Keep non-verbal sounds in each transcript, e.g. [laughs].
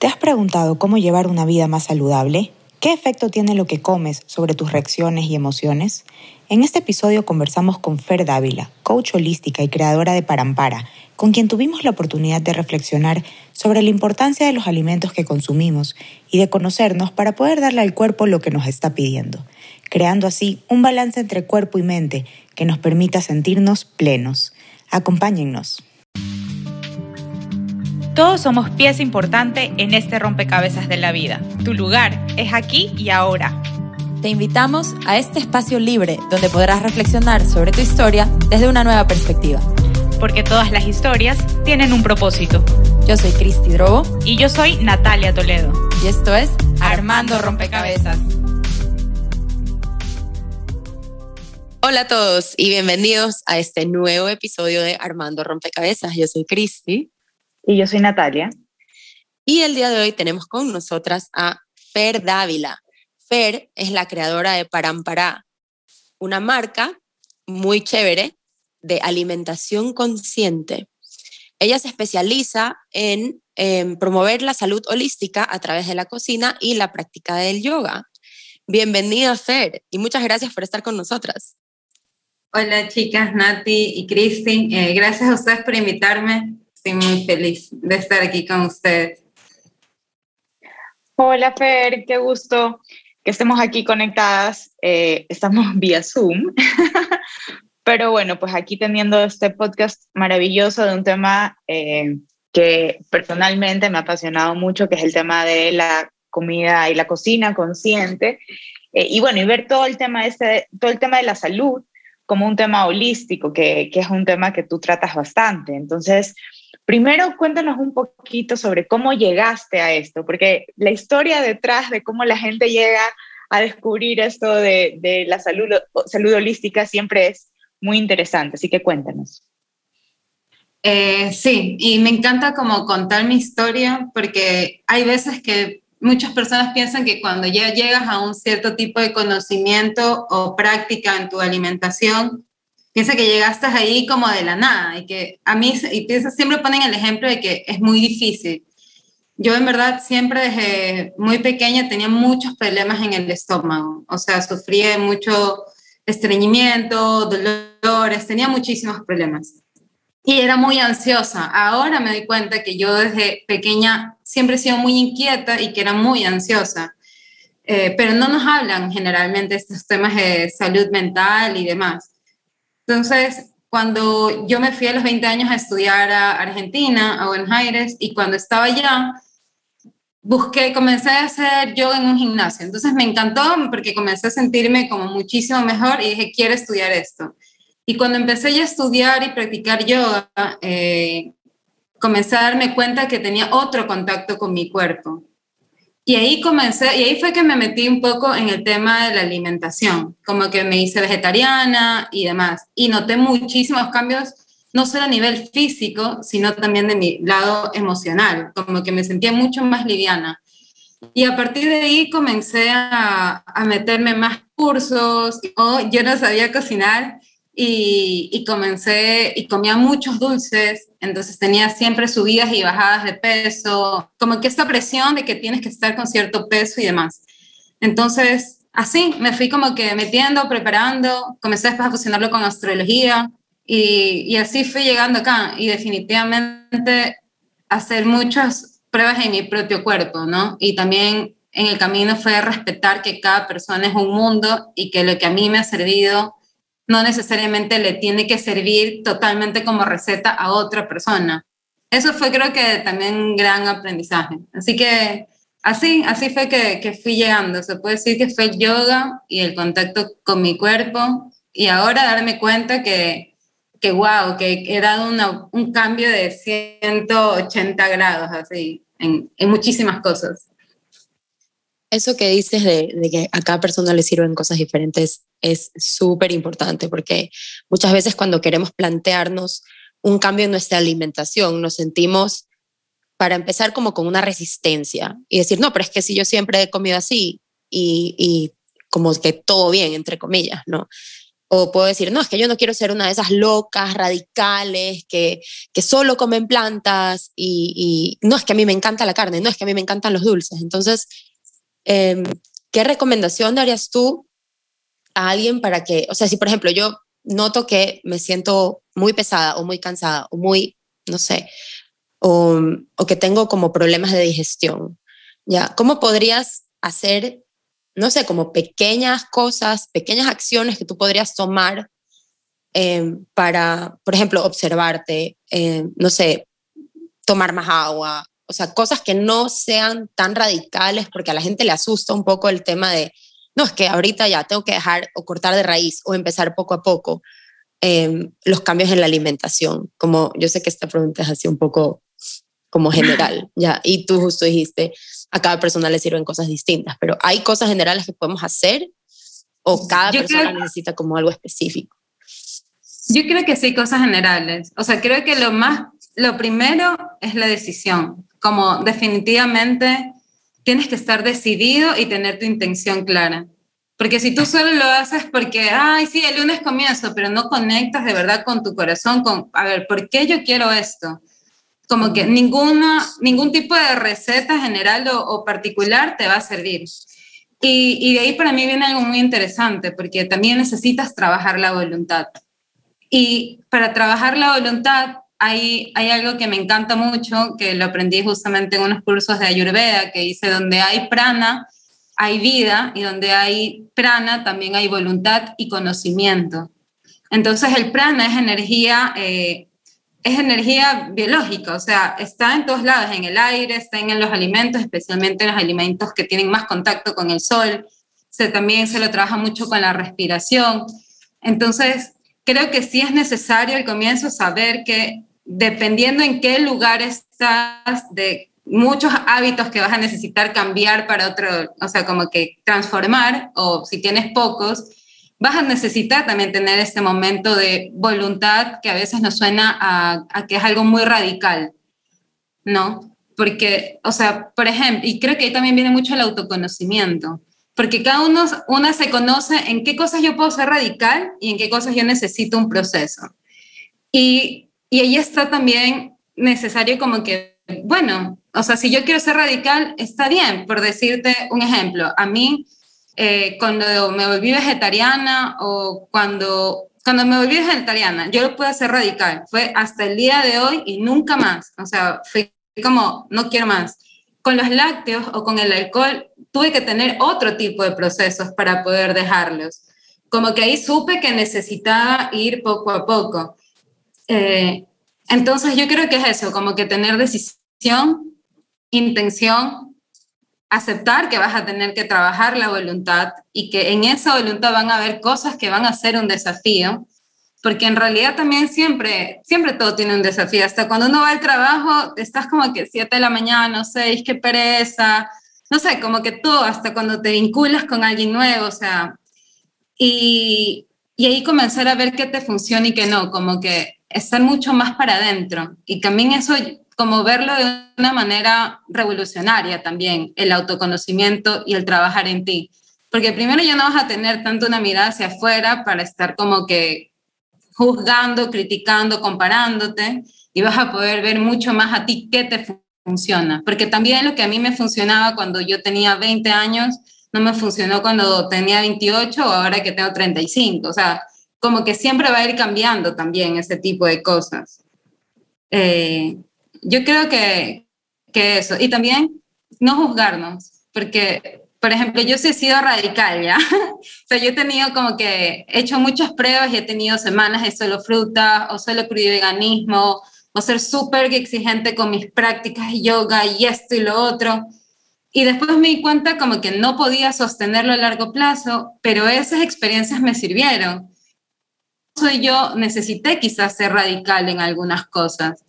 ¿Te has preguntado cómo llevar una vida más saludable? ¿Qué efecto tiene lo que comes sobre tus reacciones y emociones? En este episodio conversamos con Fer Dávila, coach holística y creadora de Parampara, con quien tuvimos la oportunidad de reflexionar sobre la importancia de los alimentos que consumimos y de conocernos para poder darle al cuerpo lo que nos está pidiendo, creando así un balance entre cuerpo y mente que nos permita sentirnos plenos. Acompáñennos. Todos somos pieza importante en este rompecabezas de la vida. Tu lugar es aquí y ahora. Te invitamos a este espacio libre donde podrás reflexionar sobre tu historia desde una nueva perspectiva. Porque todas las historias tienen un propósito. Yo soy Cristi Drobo. Y yo soy Natalia Toledo. Y esto es Armando Rompecabezas. Hola a todos y bienvenidos a este nuevo episodio de Armando Rompecabezas. Yo soy Cristi. Y yo soy Natalia. Y el día de hoy tenemos con nosotras a Fer Dávila. Fer es la creadora de Parampará, una marca muy chévere de alimentación consciente. Ella se especializa en, promover la salud holística a través de la cocina y la práctica del yoga. Bienvenida, Fer, y muchas gracias por estar con nosotras. Hola, chicas, Nati y Cristi. Eh, gracias a ustedes por invitarme. Estoy muy feliz de estar aquí con ustedes. Hola Fer, qué gusto que estemos aquí conectadas. Eh, estamos [laughs] vía Zoom, [laughs] pero bueno, pues aquí teniendo este podcast maravilloso de un tema eh, que personalmente me ha apasionado mucho, que es el tema de la comida y la cocina consciente. Eh, y bueno, y ver todo el tema, este, todo el tema de la salud como un tema holístico, que, que es un tema que tú tratas bastante. Entonces, Primero, cuéntanos un poquito sobre cómo llegaste a esto, porque la historia detrás de cómo la gente llega a descubrir esto de, la salud, salud holística siempre es muy interesante, así que cuéntanos. Eh, sí, y me encanta como contar mi historia porque hay veces que muchas personas piensan que cuando ya llegas a un cierto tipo de conocimiento o práctica en tu alimentación, piensa que llegaste ahí como de la nada y que a mí, y piensa, siempre ponen el ejemplo de que es muy difícil. Yo en verdad siempre desde muy pequeña tenía muchos problemas en el estómago, o sea, sufría mucho estreñimiento, dolores, tenía muchísimos problemas. Y era muy ansiosa. Ahora me doy cuenta que yo desde pequeña siempre he sido muy inquieta y que era muy ansiosa. Eh, pero no nos hablan generalmente estos temas de salud mental y demás. Entonces, cuando yo me fui a los 20 años a estudiar a Argentina, a Buenos Aires, y cuando estaba allá, busqué, comencé a hacer yoga en un gimnasio. Entonces me encantó porque comencé a sentirme como muchísimo mejor y dije, quiero estudiar esto. Y cuando empecé ya a estudiar y practicar yoga, eh, comencé a darme cuenta que tenía otro contacto con mi cuerpo. Y ahí comencé, y ahí fue que me metí un poco en el tema de la alimentación, como que me hice vegetariana y demás. Y noté muchísimos cambios, no solo a nivel físico, sino también de mi lado emocional, como que me sentía mucho más liviana. Y a partir de ahí comencé a, a meterme más cursos. o yo no sabía cocinar y, comencé y comía muchos dulces, entonces tenía siempre subidas y bajadas de peso, como que esta presión de que tienes que estar con cierto peso y demás. Entonces, así me fui como que metiendo, preparando, comencé después a fusionarlo con astrología y, y así fui llegando acá y definitivamente hacer muchas pruebas en mi propio cuerpo, ¿no? Y también en el camino fue respetar que cada persona es un mundo y que lo que a mí me ha servido no necesariamente le tiene que servir totalmente como receta a otra persona. Eso fue creo que también un gran aprendizaje. Así que así, así fue que, que fui llegando. Se puede decir que fue el yoga y el contacto con mi cuerpo y ahora darme cuenta que, que wow, que he dado un cambio de 180 grados así en, en muchísimas cosas. Eso que dices de, de, que a cada persona le sirven cosas diferentes es súper importante porque muchas veces cuando queremos plantearnos un cambio en nuestra alimentación nos sentimos, para empezar, como con una resistencia y decir, no, pero es que si yo siempre he comido así y, y como que todo bien, entre comillas, ¿no? O puedo decir, no, es que yo no quiero ser una de esas locas, radicales, que, que solo comen plantas y, no, es que a mí me encanta la carne, no, es que a mí me encantan los dulces. Entonces, em, ¿qué recomendación darías tú a alguien para que, o sea, si por ejemplo yo noto que me siento muy pesada o muy cansada o muy, no sé, o, o que tengo como problemas de digestión, ¿ya? ¿Cómo podrías hacer, no sé, como pequeñas cosas, pequeñas acciones que tú podrías tomar em, para, por ejemplo, observarte, em, no sé, tomar más agua, o sea, cosas que no sean tan radicales porque a la gente le asusta un poco el tema de, no, es que ahorita ya tengo que dejar o cortar de raíz o empezar poco a poco em, los cambios en la alimentación. Como yo sé que esta pregunta es así un poco como general, [laughs] ya, y tú justo dijiste, a cada persona le sirven cosas distintas, pero hay cosas generales que podemos hacer o cada persona necesita como algo específico. Yo creo que sí, cosas generales. O sea, creo que lo más, lo primero es la decisión, como definitivamente tienes que estar decidido y tener tu intención clara. Porque si tú solo lo haces porque, ay, sí, el lunes comienzo, pero no conectas de verdad con tu corazón, con, a ver, ¿por qué yo quiero esto? Como que ninguna, ningún tipo de receta general o, particular te va a servir. Y, y, de ahí para mí viene algo muy interesante, porque también necesitas trabajar la voluntad. Y para trabajar la voluntad hay, algo que me encanta mucho, que lo aprendí justamente en unos cursos de Ayurveda, que dice, donde hay prana, hay vida, y donde hay prana, también hay voluntad y conocimiento. Entonces el prana es energía, eh, es energía biológica, o sea, está en todos lados, en el aire, está en los alimentos, especialmente en los alimentos que tienen más contacto con el sol. Se, también se lo trabaja mucho con la respiración. Entonces, creo que sí es necesario al comienzo saber que dependiendo en qué lugar estás, de muchos hábitos que vas a necesitar cambiar para otro, o sea, como que transformar, o si tienes pocos, vas a necesitar también tener este momento de voluntad que a veces nos suena a, que es algo muy radical, ¿no? Porque, o sea, por ejemplo, y creo que ahí también viene mucho el autoconocimiento, porque cada uno una se conoce en qué cosas yo puedo ser radical y en qué cosas yo necesito un proceso. Y y ahí está también necesario como que, bueno, o sea, si yo quiero ser radical, está bien, por decirte un ejemplo. A mí, eh, cuando me volví vegetariana o cuando, cuando me volví vegetariana, yo lo pude hacer radical. Fue hasta el día de hoy y nunca más. O sea, fue como, no quiero más. Con los lácteos o con el alcohol, tuve que tener otro tipo de procesos para poder dejarlos. Como que ahí supe que necesitaba ir poco a poco. Eh, entonces yo creo que es eso, como que tener decisión, intención, aceptar que vas a tener que trabajar la voluntad y que en esa voluntad van a haber cosas que van a ser un desafío, porque en realidad también siempre, siempre todo tiene un desafío. Hasta cuando uno va al trabajo, estás como que 7 de la mañana, 6, qué pereza, no sé, como que todo, hasta cuando te vinculas con alguien nuevo, o sea, y, y ahí comenzar a ver qué te funciona y qué no, como que estar mucho más para adentro y también eso como verlo de una manera revolucionaria también, el autoconocimiento y el trabajar en ti. Porque primero ya no vas a tener tanto una mirada hacia afuera para estar como que juzgando, criticando, comparándote y vas a poder ver mucho más a ti qué te funciona. Porque también lo que a mí me funcionaba cuando yo tenía 20 años, no me funcionó cuando tenía 28 o ahora que tengo 35. O sea, como que siempre va a ir cambiando también ese tipo de cosas. Eh, yo creo que, que, eso. Y también no juzgarnos, porque, por ejemplo, yo sí he sido radical, ¿ya? [laughs] o sea, yo he tenido como que, he hecho muchas pruebas y he tenido semanas de solo fruta o solo veganismo o ser súper exigente con mis prácticas de yoga y esto y lo otro. Y después me di cuenta como que no podía sostenerlo a largo plazo, pero esas experiencias me sirvieron. Soy yo, necesité quizás ser radical en algunas cosas.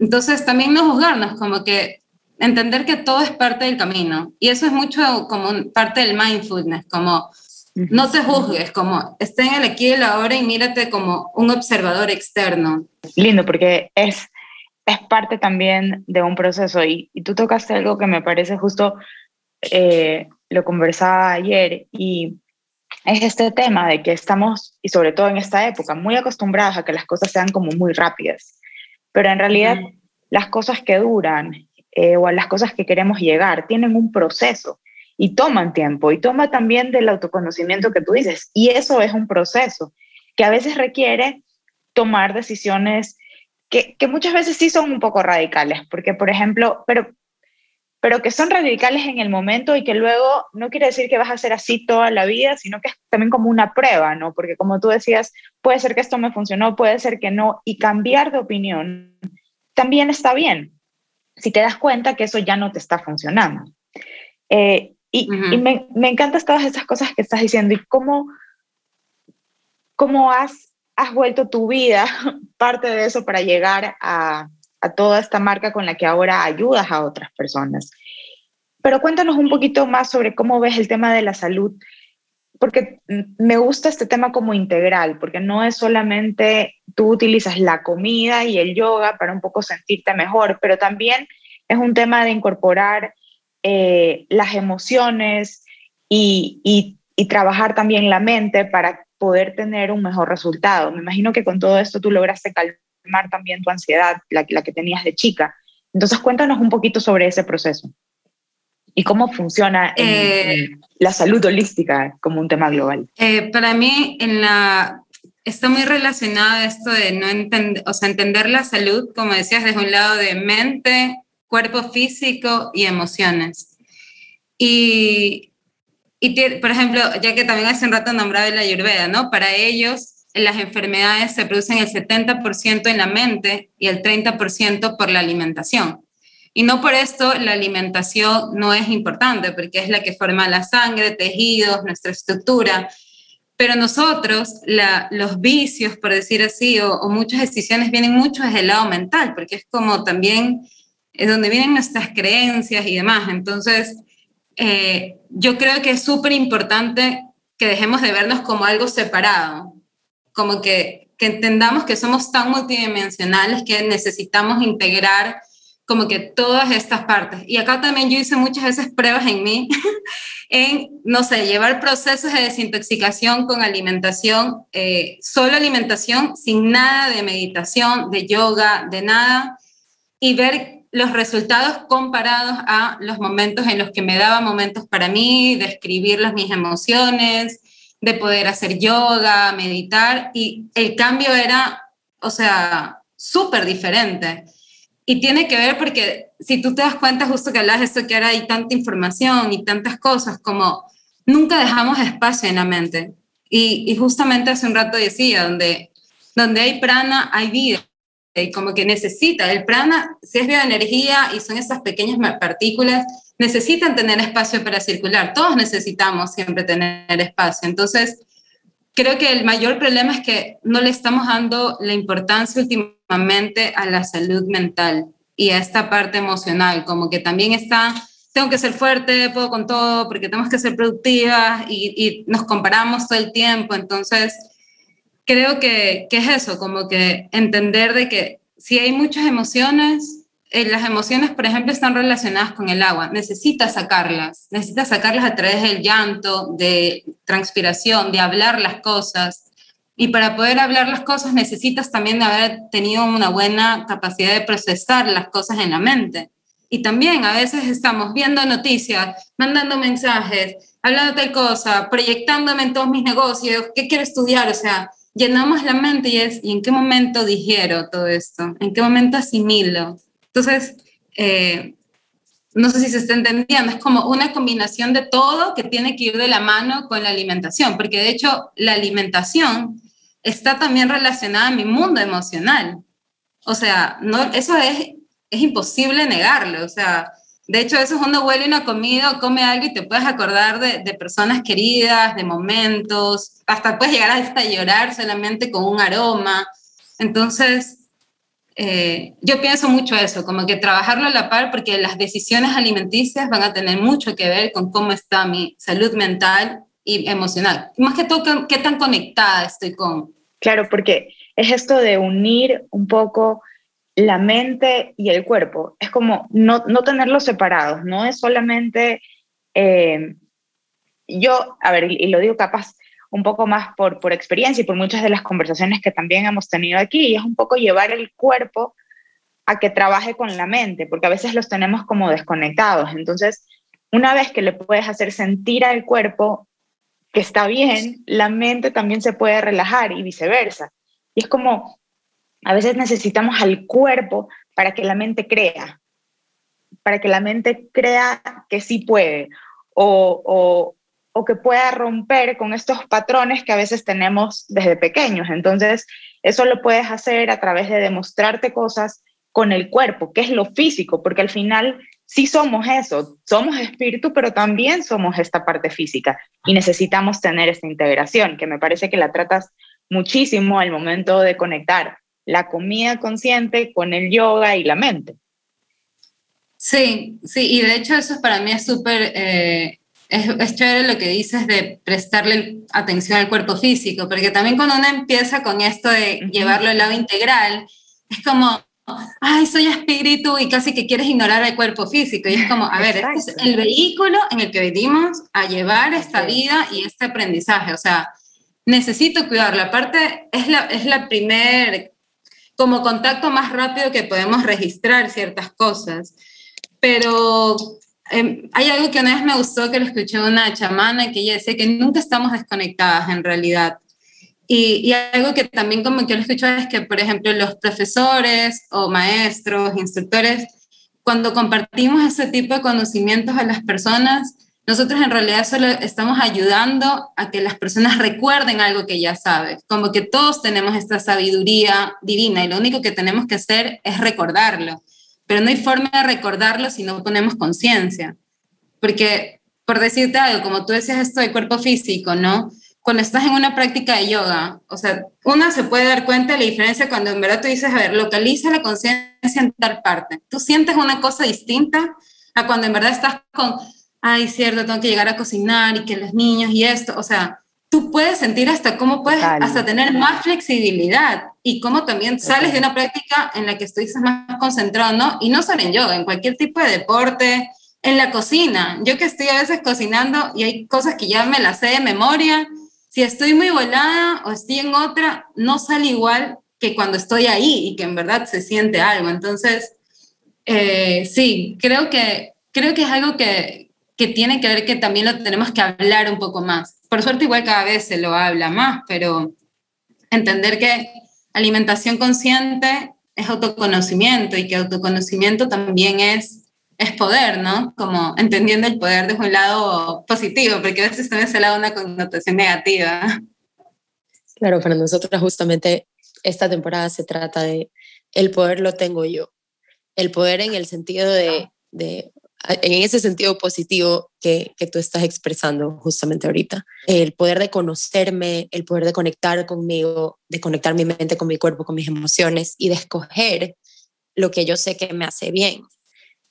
Entonces también no juzgarnos, como que entender que todo es parte del camino. Y eso es mucho como parte del mindfulness, como no te juzgues, como esté en el aquí y el ahora y mírate como un observador externo. Lindo, porque es es parte también de un proceso y, tú tocaste algo que me parece justo, eh, lo conversaba ayer y es este tema de que estamos, y sobre todo en esta época, muy acostumbrados a que las cosas sean como muy rápidas, pero en realidad las cosas que duran eh, o a las cosas que queremos llegar tienen un proceso y toman tiempo y toma también del autoconocimiento que tú dices. Y eso es un proceso que a veces requiere tomar decisiones que, que muchas veces sí son un poco radicales, porque por ejemplo, pero, pero que son radicales en el momento y que luego no quiere decir que vas a ser así toda la vida, sino que es también como una prueba, ¿no? Porque como tú decías, puede ser que esto me funcionó, puede ser que no, y cambiar de opinión también está bien, si te das cuenta que eso ya no te está funcionando. Eh, y, me, me, encantan todas esas cosas que estás diciendo y cómo, cómo has, has vuelto tu vida [laughs] parte de eso para llegar a, toda esta marca con la que ahora ayudas a otras personas. Pero cuéntanos un poquito más sobre cómo ves el tema de la salud, porque me gusta este tema como integral, porque no es solamente tú utilizas la comida y el yoga para un poco sentirte mejor, pero también es un tema de incorporar eh, las emociones y, trabajar también la mente para poder tener un mejor resultado. Me imagino que con todo esto tú lograste calmar también tu ansiedad, la, la que tenías de chica. Entonces cuéntanos un poquito sobre ese proceso y cómo funciona eh, la salud holística como un tema global. Eh, para mí, en la, está muy relacionado esto de no entender, o sea, entender la salud, como decías, desde un lado de mente, cuerpo físico y emociones. Y, y por ejemplo, ya que también hace un rato nombraba la ayurveda, ¿no? Para ellos las enfermedades se producen el 70% en la mente y el 30% por la alimentación. Y no por esto la alimentación no es importante, porque es la que forma la sangre, tejidos, nuestra estructura. Pero nosotros, los vicios, por decir así, o, o, muchas decisiones vienen mucho desde el lado mental, porque es como también es donde vienen nuestras creencias y demás. Entonces, eh, yo creo que es súper importante que dejemos de vernos como algo separado, como que, que entendamos que somos tan multidimensionales que necesitamos integrar como que todas estas partes. Y acá también yo hice muchas veces pruebas en mí, [laughs] en, no sé, llevar procesos de desintoxicación con alimentación, eh, solo alimentación, sin nada de meditación, de yoga, de nada, y ver los resultados comparados a los momentos en los que me daba momentos para mí, de escribir mis emociones, de poder hacer yoga, meditar, y el cambio era, o sea, súper diferente. Y tiene que ver porque si tú te das cuenta, justo que hablas de esto, que ahora hay tanta información y tantas cosas, como nunca dejamos espacio en la mente. Y, y justamente hace un rato decía, donde, donde hay prana, hay vida y como que necesita, el prana, si es bioenergía y son esas pequeñas partículas, necesitan tener espacio para circular. Todos necesitamos siempre tener espacio. Entonces, creo que el mayor problema es que no le estamos dando la importancia últimamente a la salud mental y a esta parte emocional, como que también está, tengo que ser fuerte, puedo con todo, porque tenemos que ser productivas y, y nos comparamos todo el tiempo. Entonces, creo que, que, es eso, como que entender de que si hay muchas emociones, eh, las emociones, por ejemplo, están relacionadas con el agua, necesitas sacarlas, necesitas sacarlas a través del llanto, de transpiración, de hablar las cosas. Y para poder hablar las cosas necesitas también de haber tenido una buena capacidad de procesar las cosas en la mente. Y también a veces estamos viendo noticias, mandando mensajes, hablando tal cosa, proyectándome en todos mis negocios, qué quiero estudiar, o sea, llenamos la mente y es, ¿y en qué momento digiero todo esto? ¿En qué momento asimilo? Entonces, eh, no sé si se está entendiendo, es como una combinación de todo que tiene que ir de la mano con la alimentación, porque de hecho la alimentación está también relacionada a mi mundo emocional. O sea, no, eso es, es imposible negarlo. O sea, de hecho, eso es uno huele una comida come algo y te puedes acordar de, de, personas queridas, de momentos, hasta puedes llegar hasta llorar solamente con un aroma. Entonces, eh, yo pienso mucho eso, como que trabajarlo a la par porque las decisiones alimenticias van a tener mucho que ver con cómo está mi salud mental y emocional. Más que todo, qué tan conectada estoy con. Claro, porque es esto de unir un poco la mente y el cuerpo. Es como no, no tenerlos separados, no es solamente, eh, yo, a ver, y, lo digo capaz, un poco más por, por experiencia y por muchas de las conversaciones que también hemos tenido aquí, es un poco llevar el cuerpo a que trabaje con la mente, porque a veces los tenemos como desconectados. Entonces, una vez que le puedes hacer sentir al cuerpo que está bien, la mente también se puede relajar y viceversa. Y es como, a veces necesitamos al cuerpo para que la mente crea, para que la mente crea que sí puede, o, o, o que pueda romper con estos patrones que a veces tenemos desde pequeños. Entonces, eso lo puedes hacer a través de demostrarte cosas con el cuerpo, que es lo físico, porque al final sí somos eso, somos espíritu, pero también somos esta parte física y necesitamos tener esta integración, que me parece que la tratas muchísimo al momento de conectar la comida consciente con el yoga y la mente. Sí, sí, y de hecho eso para mí es súper, eh, es, es, chévere lo que dices de prestarle atención al cuerpo físico, porque también cuando uno empieza con esto de llevarlo al lado integral, es como, ay, soy espíritu y casi que quieres ignorar el cuerpo físico. Y es como, a ver, este es el vehículo en el que venimos a llevar esta vida y este aprendizaje. O sea, necesito cuidarlo. Aparte, es la, es la primer, como contacto más rápido que podemos registrar ciertas cosas. Pero eh, hay algo que una vez me gustó que lo escuché una chamana que ella decía que nunca estamos desconectadas en realidad. Y, y, algo que también como que lo he escuchado es que, por ejemplo, los profesores o maestros, instructores, cuando compartimos ese tipo de conocimientos a las personas, nosotros en realidad solo estamos ayudando a que las personas recuerden algo que ya saben, como que todos tenemos esta sabiduría divina y lo único que tenemos que hacer es recordarlo, pero no hay forma de recordarlo si no ponemos conciencia, porque por decirte algo, como tú decías esto de cuerpo físico, ¿no? cuando estás en una práctica de yoga, o sea, una se puede dar cuenta de la diferencia cuando en verdad tú dices, a ver, localiza la conciencia en tal parte. Tú sientes una cosa distinta a cuando en verdad estás con, ay, cierto, tengo que llegar a cocinar y que los niños y esto, o sea, tú puedes sentir hasta cómo puedes hasta tener más flexibilidad y cómo también sales de una práctica en la que estás más concentrado, ¿no? Y no solo en yoga, en cualquier tipo de deporte, en la cocina. Yo que estoy a veces cocinando y hay cosas que ya me las sé de memoria, si estoy muy volada o estoy en otra, no sale igual que cuando estoy ahí y que en verdad se siente algo. Entonces, eh, sí, creo que, creo que es algo que, que tiene que ver que también lo tenemos que hablar un poco más. Por suerte igual cada vez se lo habla más, pero entender que alimentación consciente es autoconocimiento y que autoconocimiento también es es poder, ¿no? Como entendiendo el poder desde un lado positivo, porque a veces también se le da una connotación negativa. Claro, para nosotros justamente esta temporada se trata de el poder lo tengo yo. El poder en el sentido de, de en ese sentido positivo que, que, tú estás expresando justamente ahorita. El poder de conocerme, el poder de conectar conmigo, de conectar mi mente con mi cuerpo, con mis emociones y de escoger lo que yo sé que me hace bien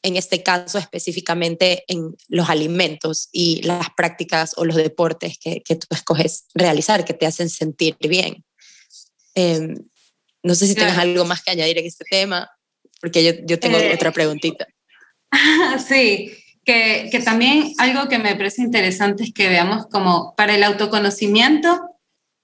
en este caso específicamente en los alimentos y las prácticas o los deportes que, que tú escoges realizar, que te hacen sentir bien. Em, no sé si tienes algo más que añadir en este tema, porque yo, yo tengo eh, otra preguntita. [laughs] Sí, que, que también algo que me parece interesante es que veamos como para el autoconocimiento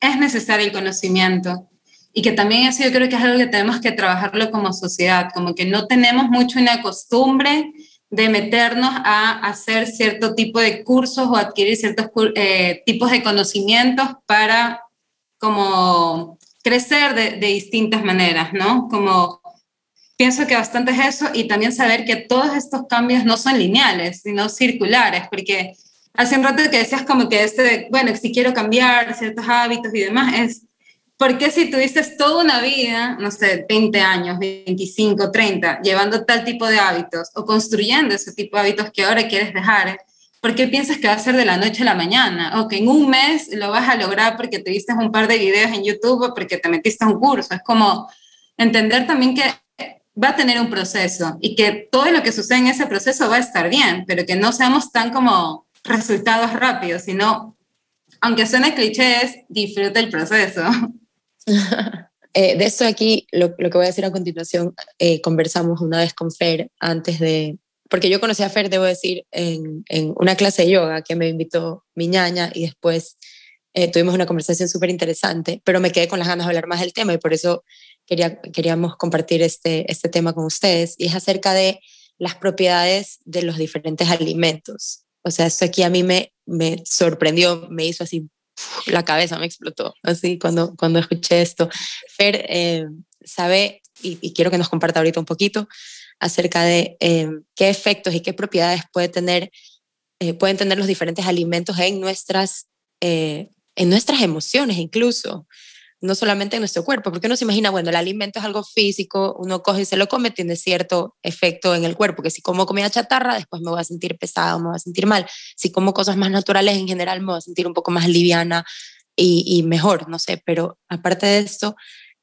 es necesario el conocimiento y que también eso yo creo que es algo que tenemos que trabajarlo como sociedad, como que no tenemos mucho una costumbre de meternos a hacer cierto tipo de cursos o adquirir ciertos eh, tipos de conocimientos para como crecer de, de, distintas maneras, ¿no? Como pienso que bastante es eso y también saber que todos estos cambios no son lineales, sino circulares, porque hace un rato que decías como que este, bueno, si quiero cambiar ciertos hábitos y demás, es porque si tuviste toda una vida, no sé, 20 años, 25, 30, llevando tal tipo de hábitos o construyendo ese tipo de hábitos que ahora quieres dejar, ¿por qué piensas que va a ser de la noche a la mañana? O que en un mes lo vas a lograr porque te viste un par de videos en YouTube o porque te metiste a un curso. Es como entender también que va a tener un proceso y que todo lo que sucede en ese proceso va a estar bien, pero que no seamos tan como resultados rápidos, sino, aunque suene cliché, es disfruta el proceso. [laughs] Eh, de esto aquí, lo, que voy a decir a continuación, eh, conversamos una vez con Fer antes de, porque yo conocí a Fer, debo decir, en, una clase de yoga que me invitó mi ñaña y después eh, tuvimos una conversación súper interesante, pero me quedé con las ganas de hablar más del tema y por eso quería, queríamos compartir este, este tema con ustedes. Y es acerca de las propiedades de los diferentes alimentos. O sea, esto aquí a mí me, sorprendió, me hizo así, la cabeza me explotó, así cuando, cuando escuché esto. Fer eh, sabe, y, quiero que nos comparta ahorita un poquito, acerca de eh, qué efectos y qué propiedades puede tener, pueden tener los diferentes alimentos en nuestras en nuestras emociones incluso, no solamente en nuestro cuerpo, porque uno se imagina, bueno, el alimento es algo físico, uno coge y se lo come, tiene cierto efecto en el cuerpo, que si como comida chatarra, después me voy a sentir pesado, me voy a sentir mal, si como cosas más naturales en general, me voy a sentir un poco más liviana y, y mejor, no sé, pero aparte de esto,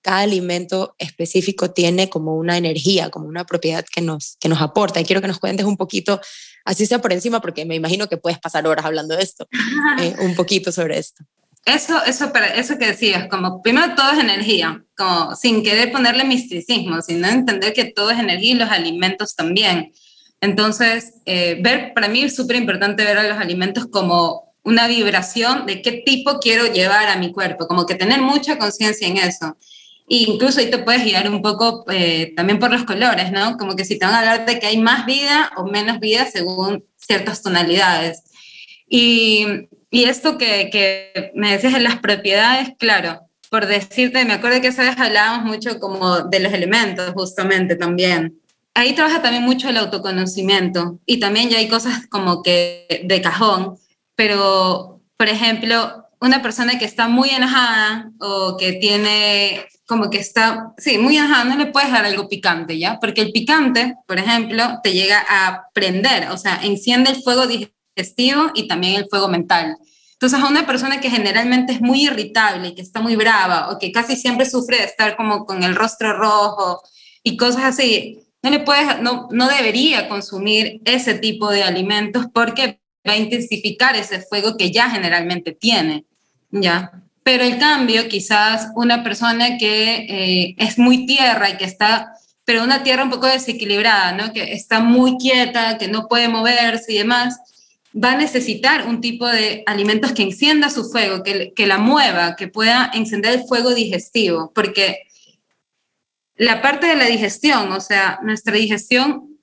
cada alimento específico tiene como una energía, como una propiedad que nos, que nos aporta. Y quiero que nos cuentes un poquito, así sea por encima, porque me imagino que puedes pasar horas hablando de esto, [laughs] eh, un poquito sobre esto. Eso, eso, eso que decías, como primero todo es energía, como sin querer ponerle misticismo, sino entender que todo es energía y los alimentos también. Entonces, eh, ver, para mí es súper importante ver a los alimentos como una vibración de qué tipo quiero llevar a mi cuerpo, como que tener mucha conciencia en eso. E incluso ahí te puedes guiar un poco eh, también por los colores, ¿no? Como que si te van a hablar de que hay más vida o menos vida según ciertas tonalidades. Y y esto que, que me decías de las propiedades, claro, por decirte, me acuerdo que esa vez hablábamos mucho como de los elementos, justamente también. Ahí trabaja también mucho el autoconocimiento y también ya hay cosas como que de cajón, pero, por ejemplo, una persona que está muy enojada o que tiene como que está, sí, muy enojada, no le puedes dar algo picante, ¿ya? Porque el picante, por ejemplo, te llega a prender, o sea, enciende el fuego y también el fuego mental. Entonces, a una persona que generalmente es muy irritable y que está muy brava o que casi siempre sufre de estar como con el rostro rojo y cosas así, no le puedes, no, no debería consumir ese tipo de alimentos porque va a intensificar ese fuego que ya generalmente tiene, ¿ya? Pero el cambio, quizás una persona que eh, es muy tierra y que está, pero una tierra un poco desequilibrada, ¿no? Que está muy quieta, que no puede moverse y demás, va a necesitar un tipo de alimentos que encienda su fuego, que, la mueva, que pueda encender el fuego digestivo, porque la parte de la digestión, o sea, nuestra digestión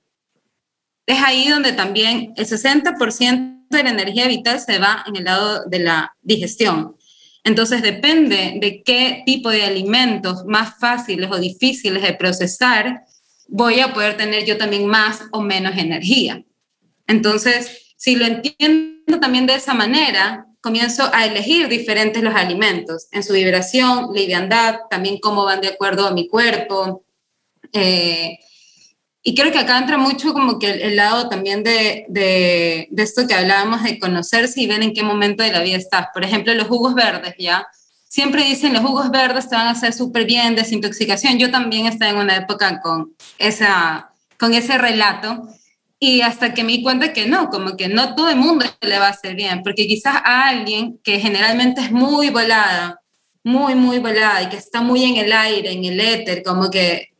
es ahí donde también el 60% de la energía vital se va en el lado de la digestión. Entonces depende de qué tipo de alimentos más fáciles o difíciles de procesar, voy a poder tener yo también más o menos energía. Entonces, si lo entiendo también de esa manera, comienzo a elegir diferentes los alimentos en su vibración, liviandad, también cómo van de acuerdo a mi cuerpo. Eh, y creo que acá entra mucho como que el, lado también de, de, de, esto que hablábamos de conocerse y ver en qué momento de la vida estás. Por ejemplo, los jugos verdes, ¿ya? Siempre dicen los jugos verdes te van a hacer súper bien, desintoxicación. Yo también estaba en una época con, esa, con ese relato. Y hasta que me di cuenta que no, como que no todo el mundo le va a hacer bien, porque quizás a alguien que generalmente es muy volada, muy, muy volada y que está muy en el aire, en el éter, como que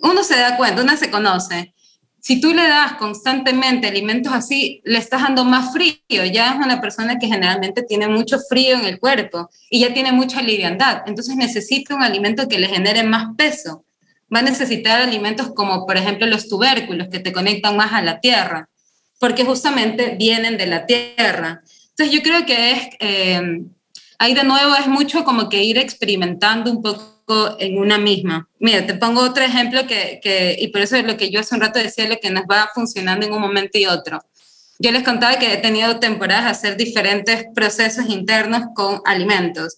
uno se da cuenta, uno se conoce. Si tú le das constantemente alimentos así, le estás dando más frío. Ya es una persona que generalmente tiene mucho frío en el cuerpo y ya tiene mucha liviandad. Entonces necesita un alimento que le genere más peso va a necesitar alimentos como por ejemplo los tubérculos que te conectan más a la tierra, porque justamente vienen de la tierra. Entonces yo creo que es, eh, ahí de nuevo es mucho como que ir experimentando un poco en una misma. Mira, te pongo otro ejemplo que, que, y por eso es lo que yo hace un rato decía, lo que nos va funcionando en un momento y otro. Yo les contaba que he tenido temporadas de hacer diferentes procesos internos con alimentos.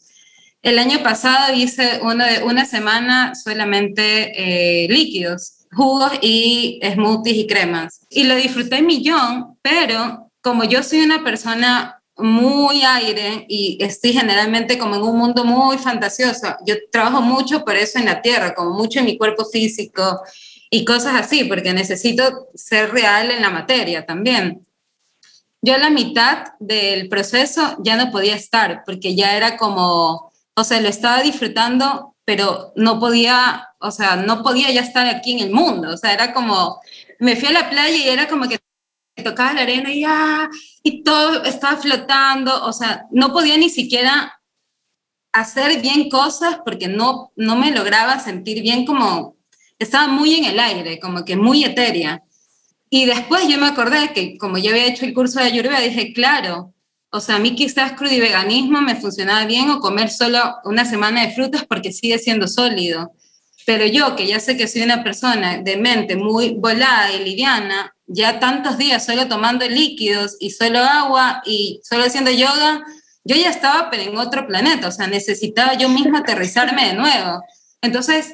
El año pasado hice una, de, una semana solamente eh, líquidos, jugos y smoothies y cremas. Y lo disfruté millón, pero como yo soy una persona muy aire y estoy generalmente como en un mundo muy fantasioso, yo trabajo mucho por eso en la tierra, como mucho en mi cuerpo físico y cosas así, porque necesito ser real en la materia también. Yo a la mitad del proceso ya no podía estar, porque ya era como o sea, lo estaba disfrutando, pero no podía, o sea, no podía ya estar aquí en el mundo, o sea, era como, me fui a la playa y era como que tocaba la arena y, ah, y todo estaba flotando, o sea, no podía ni siquiera hacer bien cosas porque no, no me lograba sentir bien como, estaba muy en el aire, como que muy etérea. Y después yo me acordé que como yo había hecho el curso de Ayurveda, dije, claro, o sea, a mí quizás crudiveganismo me funcionaba bien o comer solo una semana de frutas porque sigue siendo sólido. Pero yo, que ya sé que soy una persona de mente muy volada y liviana, ya tantos días solo tomando líquidos y solo agua y solo haciendo yoga, yo ya estaba pero en otro planeta, o sea, necesitaba yo misma aterrizarme de nuevo. Entonces,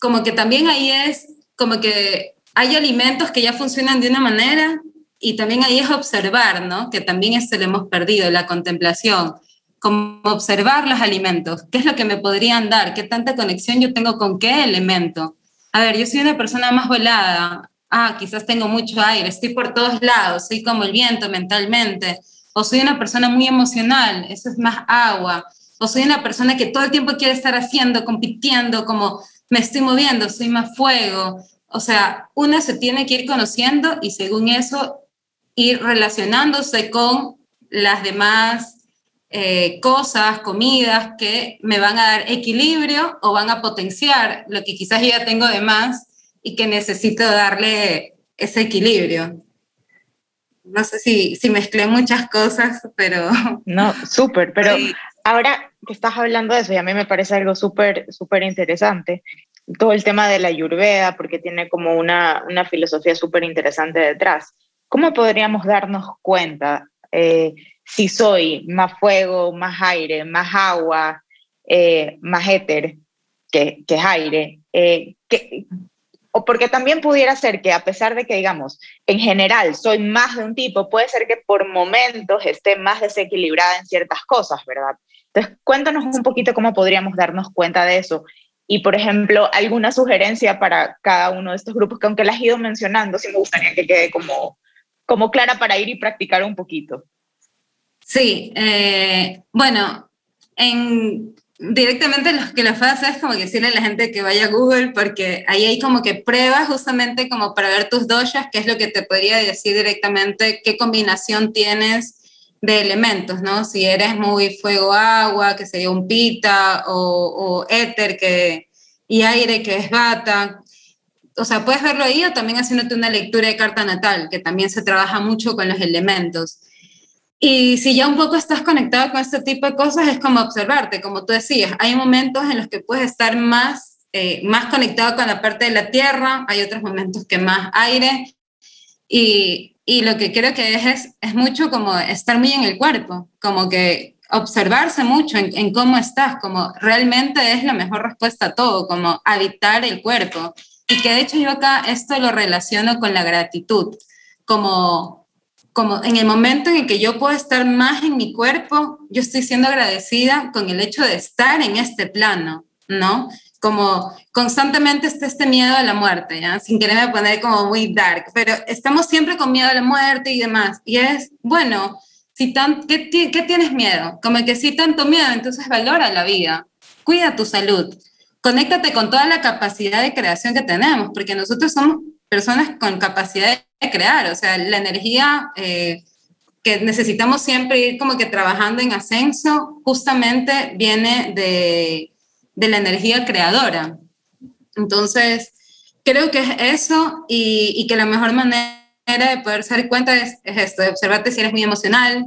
como que también ahí es como que hay alimentos que ya funcionan de una manera y también ahí es observar, ¿no? Que también esto lo hemos perdido, la contemplación, como observar los alimentos, qué es lo que me podrían dar, qué tanta conexión yo tengo con qué elemento. A ver, yo soy una persona más volada, ah, quizás tengo mucho aire, estoy por todos lados, soy como el viento mentalmente, o soy una persona muy emocional, eso es más agua, o soy una persona que todo el tiempo quiere estar haciendo, compitiendo, como me estoy moviendo, soy más fuego. O sea, una se tiene que ir conociendo y según eso ir relacionándose con las demás eh, cosas, comidas que me van a dar equilibrio o van a potenciar lo que quizás ya tengo de más y que necesito darle ese equilibrio no sé si, si mezclé muchas cosas, pero... [laughs] No, súper, pero ahora que estás hablando de eso, y a mí me parece algo súper, súper interesante, todo el tema de la ayurveda, porque tiene como una, una filosofía súper interesante detrás. ¿Cómo podríamos darnos cuenta eh, si soy más fuego, más aire, más agua, eh, más éter, que, que es aire? Eh, que, o porque también pudiera ser que a pesar de que, digamos, en general soy más de un tipo, puede ser que por momentos esté más desequilibrada en ciertas cosas, ¿verdad? Entonces, cuéntanos un poquito cómo podríamos darnos cuenta de eso. Y, por ejemplo, alguna sugerencia para cada uno de estos grupos, que aunque las he ido mencionando, sí me gustaría que quede como, como clara para ir y practicar un poquito. Sí, eh, bueno, en, directamente lo que lo hacer es como que decirle a la gente que vaya a Google porque ahí hay como que pruebas justamente como para ver tus doshas, que es lo que te podría decir directamente qué combinación tienes de elementos, ¿no? Si eres muy fuego-agua, que sería un pita, o, o éter que, y aire, que es bata. O sea, puedes verlo ahí o también haciéndote una lectura de carta natal, que también se trabaja mucho con los elementos. Y si ya un poco estás conectado con este tipo de cosas, es como observarte, como tú decías, hay momentos en los que puedes estar más, eh, más conectado con la parte de la tierra, hay otros momentos que más aire, y, y lo que creo que es, es, es, mucho como estar muy en el cuerpo, como que observarse mucho en, en, cómo estás, como realmente es la mejor respuesta a todo, como habitar el cuerpo. Y que de hecho yo acá esto lo relaciono con la gratitud, como como en el momento en el que yo puedo estar más en mi cuerpo, yo estoy siendo agradecida con el hecho de estar en este plano, ¿no? Como constantemente está este miedo a la muerte, ¿ya? Sin quererme poner como muy dark, pero estamos siempre con miedo a la muerte y demás. Y es, bueno, si tan, ¿qué, ¿qué tienes miedo? Como que si tanto miedo, entonces valora la vida, cuida tu salud, conéctate con toda la capacidad de creación que tenemos, porque nosotros somos personas con capacidad de crear, o sea, la energía eh, que necesitamos siempre ir como que trabajando en ascenso, justamente viene de, de la energía creadora. Entonces, creo que es eso y, que la mejor manera de poder dar cuenta es, es, esto, de observarte si eres muy emocional,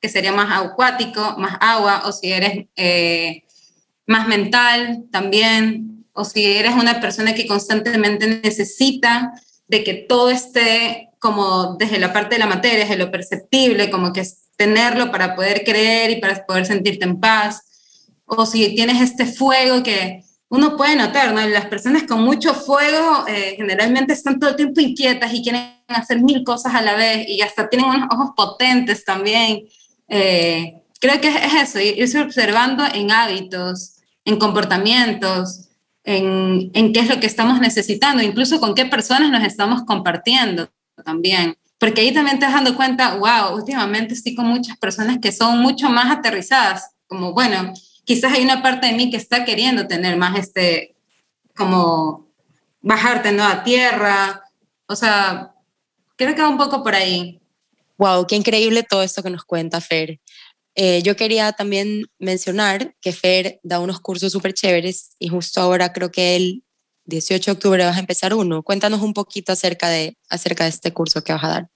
que sería más acuático, más agua, o si eres eh, más mental también, o si eres una persona que constantemente necesita de que todo esté como desde la parte de la materia, desde lo perceptible, como que tenerlo para poder creer y para poder sentirte en paz, o si tienes este fuego que uno puede notar, ¿no? Las personas con mucho fuego eh, generalmente están todo el tiempo inquietas y quieren hacer mil cosas a la vez y hasta tienen unos ojos potentes también. Eh, creo que es eso, irse observando en hábitos, en comportamientos, en, en, qué es lo que estamos necesitando, incluso con qué personas nos estamos compartiendo también. Porque ahí también te has dando cuenta, wow, últimamente estoy con muchas personas que son mucho más aterrizadas, como, bueno, quizás hay una parte de mí que está queriendo tener más este, como bajarte ¿no? a tierra, o sea, creo que va un poco por ahí. Wow, qué increíble todo esto que nos cuenta Fer. Eh, yo quería también mencionar que Fer da unos cursos súper chéveres y justo ahora creo que el 18 de octubre vas a empezar uno. Cuéntanos un poquito acerca de, acerca de este curso que vas a dar.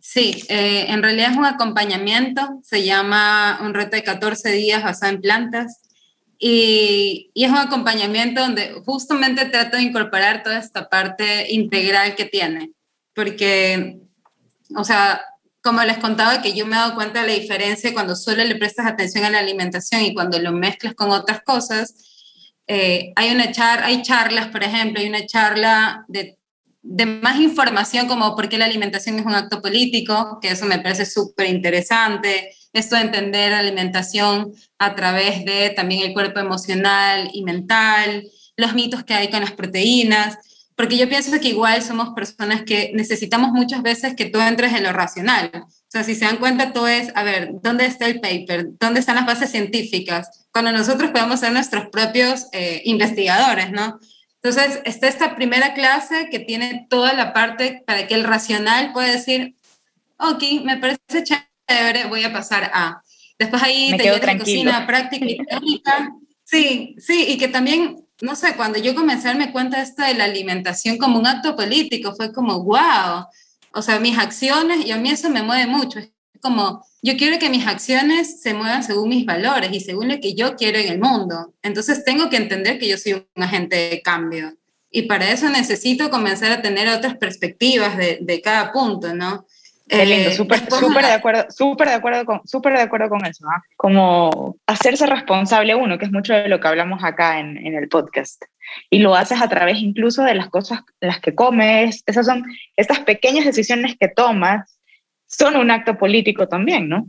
Sí, eh, en realidad es un acompañamiento, se llama un reto de 14 días basado en plantas y, y, es un acompañamiento donde justamente trato de incorporar toda esta parte integral que tiene, porque, o sea, como les contaba, que yo me he dado cuenta de la diferencia cuando solo le prestas atención a la alimentación y cuando lo mezclas con otras cosas. Eh, hay, una char hay charlas, por ejemplo, hay una charla de, de más información como por qué la alimentación es un acto político, que eso me parece súper interesante esto de entender la alimentación a través de también el cuerpo emocional y mental, los mitos que hay con las proteínas, porque yo pienso que igual somos personas que necesitamos muchas veces que tú entres en lo racional. O sea, si se dan cuenta, todo es, a ver, ¿dónde está el paper? ¿Dónde están las bases científicas? Cuando nosotros podemos ser nuestros propios eh, investigadores, ¿no? Entonces, está esta primera clase que tiene toda la parte para que el racional pueda decir, ok, me parece chévere voy a pasar a. Después ahí Me taller de cocina práctica y técnica. Sí, sí, y que también, no sé, cuando yo comencé a darme cuenta de esto de la alimentación como un acto político, fue como, wow, o sea, mis acciones, y a mí eso me mueve mucho, es como, yo quiero que mis acciones se muevan según mis valores y según lo que yo quiero en el mundo. Entonces tengo que entender que yo soy un agente de cambio. Y para eso necesito comenzar a tener otras perspectivas de, de cada punto, ¿no? Qué lindo, eh, súper de acuerdo, súper de acuerdo con, súper de acuerdo con eso, ¿ah? como hacerse responsable uno, que es mucho de lo que hablamos acá en, en, el podcast. Y lo haces a través incluso de las cosas, las que comes, esas son, estas pequeñas decisiones que tomas, son un acto político también, ¿no?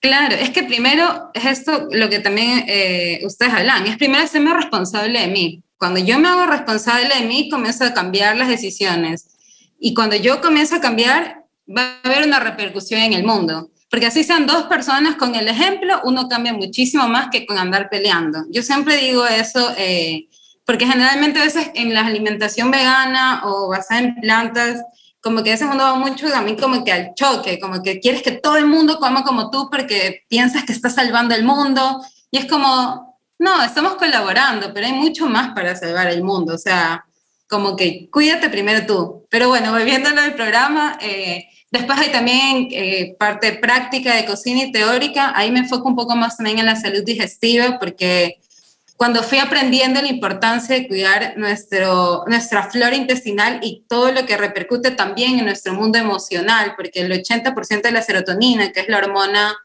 Claro, es que primero es esto lo que también eh, ustedes hablan, es primero hacerme responsable de mí. Cuando yo me hago responsable de mí, comienzo a cambiar las decisiones. Y cuando yo comienzo a cambiar, va a haber una repercusión en el mundo. Porque así sean dos personas con el ejemplo, uno cambia muchísimo más que con andar peleando. Yo siempre digo eso, eh, porque generalmente a veces en la alimentación vegana o basada en plantas, como que a veces uno va mucho también como que al choque, como que quieres que todo el mundo coma como tú porque piensas que estás salvando el mundo. Y es como, no, estamos colaborando, pero hay mucho más para salvar el mundo. O sea, como que cuídate primero tú. Pero bueno, volviendo a lo del programa, eh, Después hay también eh, parte práctica de cocina y teórica. Ahí me enfoco un poco más también en la salud digestiva porque cuando fui aprendiendo la importancia de cuidar nuestro, nuestra flora intestinal y todo lo que repercute también en nuestro mundo emocional, porque el 80% de la serotonina, que es la hormona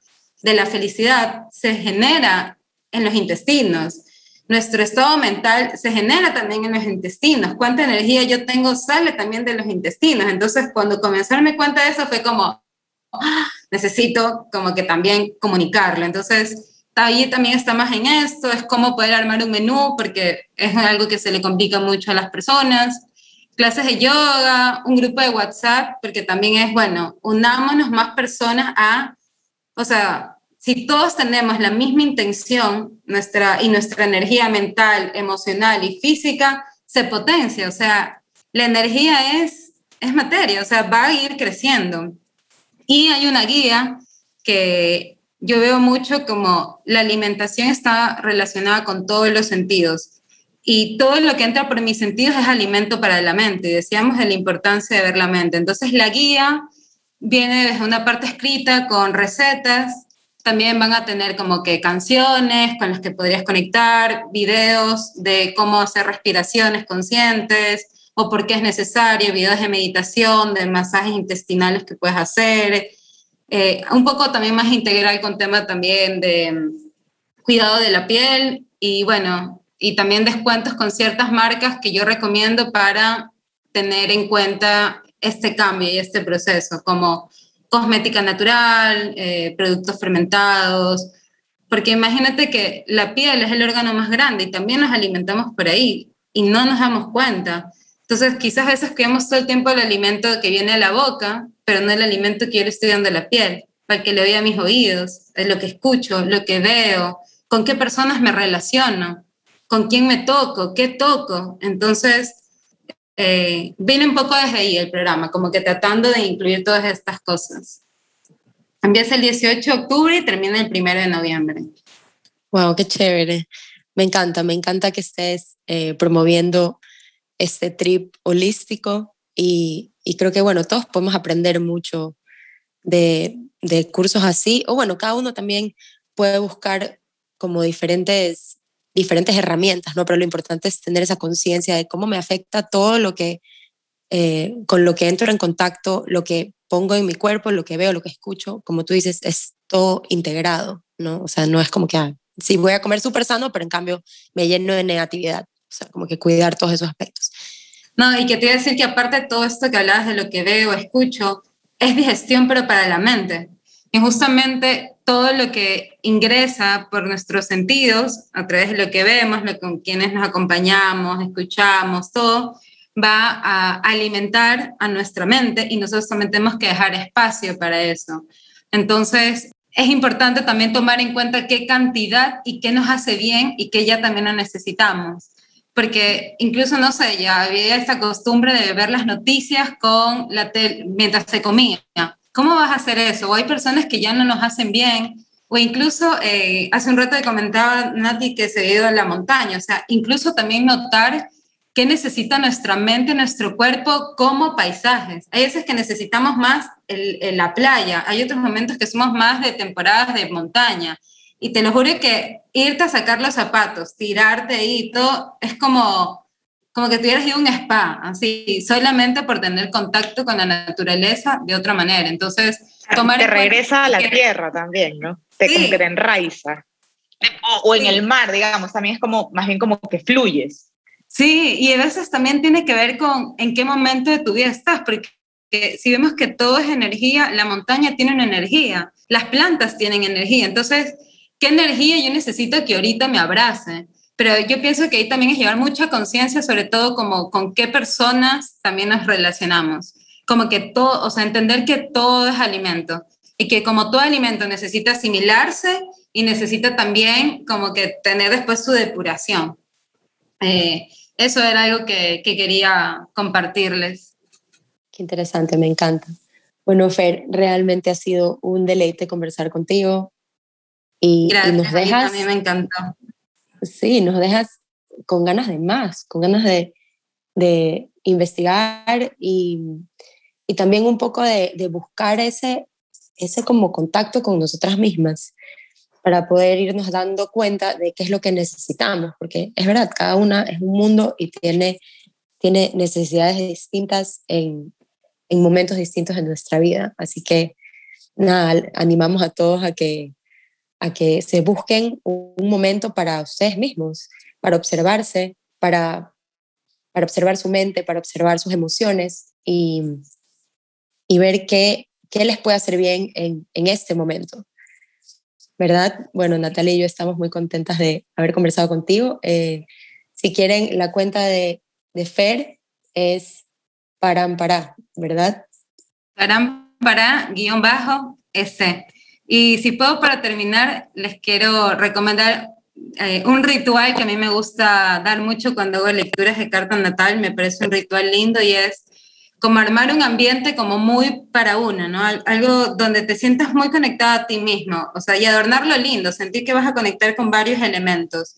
de la felicidad, se genera en los intestinos nuestro estado mental se genera también en los intestinos. Cuánta energía yo tengo sale también de los intestinos. Entonces, cuando comencé a darme cuenta de eso, fue como, ah, necesito como que también comunicarlo. Entonces, ahí también está más en esto, es cómo poder armar un menú, porque es algo que se le complica mucho a las personas. Clases de yoga, un grupo de WhatsApp, porque también es, bueno, unámonos más personas a, o sea, si todos tenemos la misma intención nuestra, y nuestra energía mental, emocional y física se potencia, o sea, la energía es, es materia, o sea, va a ir creciendo. Y hay una guía que yo veo mucho como la alimentación está relacionada con todos los sentidos y todo lo que entra por mis sentidos es alimento para la mente. Y decíamos de la importancia de ver la mente. Entonces la guía viene desde una parte escrita con recetas también van a tener como que canciones con las que podrías conectar, videos de cómo hacer respiraciones conscientes o por qué es necesario, videos de meditación, de masajes intestinales que puedes hacer. Eh, un poco también más integral con tema también de mm, cuidado de la piel y bueno, y también descuentos con ciertas marcas que yo recomiendo para tener en cuenta este cambio y este proceso, como cosmética natural, eh, productos fermentados, porque imagínate que la piel es el órgano más grande y también nos alimentamos por ahí y no nos damos cuenta. Entonces, quizás a veces cuidamos todo el tiempo el alimento que viene a la boca, pero no el alimento que yo le estoy dando a la piel, para que le oiga a mis oídos, lo que escucho, lo que veo, con qué personas me relaciono, con quién me toco, qué toco. Entonces, eh, viene un poco desde ahí el programa, como que tratando de incluir todas estas cosas. Empieza el 18 de octubre y termina el 1 de noviembre. Wow, qué chévere. Me encanta, me encanta que estés eh, promoviendo este trip holístico y, y, creo que, bueno, todos podemos aprender mucho de, de cursos así, o bueno, cada uno también puede buscar como diferentes, diferentes herramientas, ¿no? Pero lo importante es tener esa conciencia de cómo me afecta todo lo que, eh, con lo que entro en contacto, lo que pongo en mi cuerpo, lo que veo, lo que escucho, como tú dices, es todo integrado, ¿no? O sea, no es como que, ah, sí, voy a comer súper sano, pero en cambio me lleno de negatividad. O sea, como que cuidar todos esos aspectos. No, y que te iba a decir que aparte de todo esto que hablabas de lo que veo, escucho, es digestión, pero para la mente. Justamente todo lo que ingresa por nuestros sentidos, a través de lo que vemos, lo con quienes nos acompañamos, escuchamos, todo, va a alimentar a nuestra mente y nosotros también tenemos que dejar espacio para eso. Entonces, es importante también tomar en cuenta qué cantidad y qué nos hace bien y qué ya también lo necesitamos. Porque incluso, no sé, ya había esta costumbre de ver las noticias con la mientras se comía. ¿Cómo vas a hacer eso? O hay personas que ya no nos hacen bien. O incluso, eh, hace un rato comentaba Nati que se ha ido a la montaña. O sea, incluso también notar qué necesita nuestra mente, nuestro cuerpo como paisajes. Hay veces que necesitamos más el, la playa, hay otros momentos que somos más de temporadas de montaña. Y te lo juro que irte a sacar los zapatos, tirarte ahí, todo, es como, como que tuvieras ido a un spa, así, solamente por tener contacto con la naturaleza de otra manera. Entonces, tomar... Te regresa a la tierra también, ¿no? Te, Como que te enraiza. O, en el mar, digamos, también es como, más bien como que fluyes. Sí, y a veces también tiene que ver con en qué momento de tu vida estás, porque si vemos que todo es energía, la montaña tiene una energía, las plantas tienen energía, entonces, ¿qué energía yo necesito que ahorita me abrace? Pero yo pienso que ahí también es llevar mucha conciencia, sobre todo como con qué personas también nos relacionamos. Como que todo, o sea, entender que todo es alimento y que como todo alimento necesita asimilarse y necesita también como que tener después su depuración. Eh, eso era algo que, quería compartirles. Qué interesante, me encanta. Bueno, Fer, realmente ha sido un deleite conversar contigo. Y, Gracias, nos dejas. A mí me encantó. Sí, nos dejas con ganas de más, con ganas de, de investigar y, y, también un poco de, de, buscar ese, ese como contacto con nosotras mismas para poder irnos dando cuenta de qué es lo que necesitamos, porque es verdad, cada una es un mundo y tiene, tiene necesidades distintas en, en momentos distintos de nuestra vida. Así que nada, animamos a todos a que, a que se busquen un momento para ustedes mismos, para observarse, para, para observar su mente, para observar sus emociones y, y ver qué, qué les puede hacer bien en, en este momento. ¿verdad? Bueno, Natalia y yo estamos muy contentas de haber conversado contigo. Eh, si quieren, la cuenta de, de Fer es Parampará, ¿verdad? Parampará, guion bajo, S. Y si puedo, para terminar, les quiero recomendar eh, un ritual que a mí me gusta dar mucho cuando hago lecturas de carta natal, me parece un ritual lindo y es como armar un ambiente como muy para una, ¿no? Algo donde te sientas muy conectado a ti mismo, o sea, y adornarlo lindo, sentir que vas a conectar con varios elementos.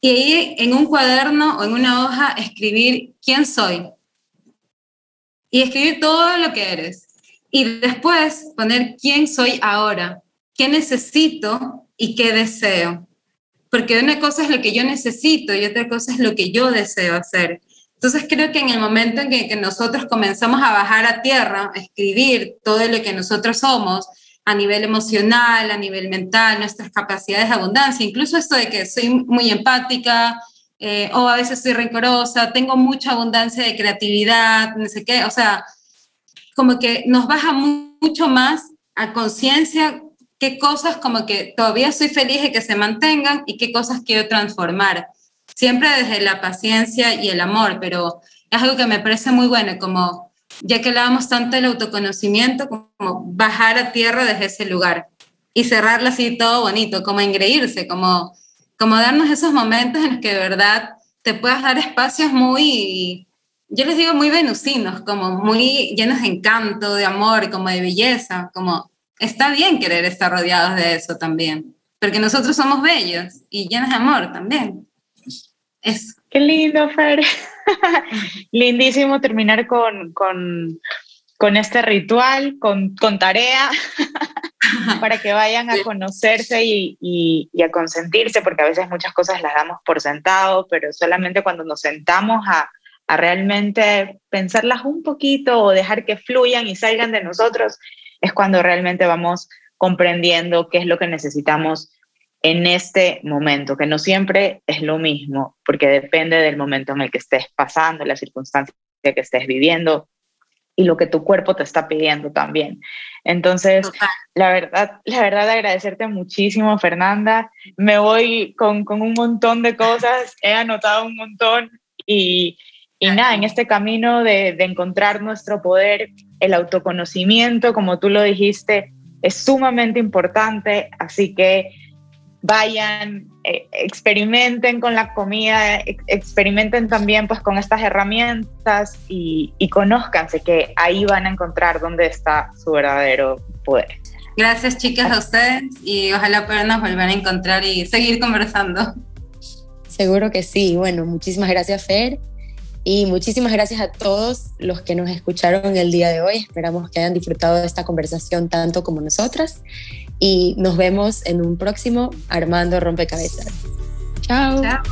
Y ahí en un cuaderno o en una hoja escribir quién soy. Y escribir todo lo que eres. Y después poner quién soy ahora, qué necesito y qué deseo. Porque una cosa es lo que yo necesito y otra cosa es lo que yo deseo hacer. Entonces creo que en el momento en que, nosotros comenzamos a bajar a tierra, a escribir todo lo que nosotros somos a nivel emocional, a nivel mental, nuestras capacidades de abundancia, incluso esto de que soy muy empática eh, o a veces soy rencorosa, tengo mucha abundancia de creatividad, no sé qué, o sea, como que nos baja mucho más a conciencia qué cosas como que todavía soy feliz de que se mantengan y qué cosas quiero transformar. Siempre desde la paciencia y el amor, pero es algo que me parece muy bueno, como ya que hablábamos tanto del autoconocimiento, como bajar a tierra desde ese lugar y cerrarlo así todo bonito, como engreírse, como, como darnos esos momentos en los que de verdad te puedas dar espacios muy, yo les digo muy venusinos, como muy llenos de encanto, de amor, como de belleza, como está bien querer estar rodeados de eso también, porque nosotros somos bellos y llenos de amor también. Eso. Qué lindo, Fer. [laughs] Lindísimo terminar con, con, con este ritual, con, con tarea, [laughs] para que vayan a conocerse y, y, y, a consentirse, porque a veces muchas cosas las damos por sentado, pero solamente cuando nos sentamos a, a realmente pensarlas un poquito o dejar que fluyan y salgan de nosotros, es cuando realmente vamos comprendiendo qué es lo que necesitamos en este momento, que no siempre es lo mismo, porque depende del momento en el que estés pasando, la circunstancia que estés viviendo y lo que tu cuerpo te está pidiendo también. Entonces, la verdad, la verdad, agradecerte muchísimo, Fernanda. Me voy con, con un montón de cosas, he anotado un montón y, y nada, en este camino de, de encontrar nuestro poder, el autoconocimiento, como tú lo dijiste, es sumamente importante, así que vayan, eh, experimenten con la comida, experimenten también pues con estas herramientas y, y conózcanse que ahí van a encontrar dónde está su verdadero poder. Gracias chicas a ustedes y ojalá puedan volver a encontrar y seguir conversando. Seguro que sí. Bueno, muchísimas gracias Fer y muchísimas gracias a todos los que nos escucharon el día de hoy. Esperamos que hayan disfrutado de esta conversación tanto como nosotras. Y nos vemos en un próximo Armando Rompecabezas. Chao. Chao.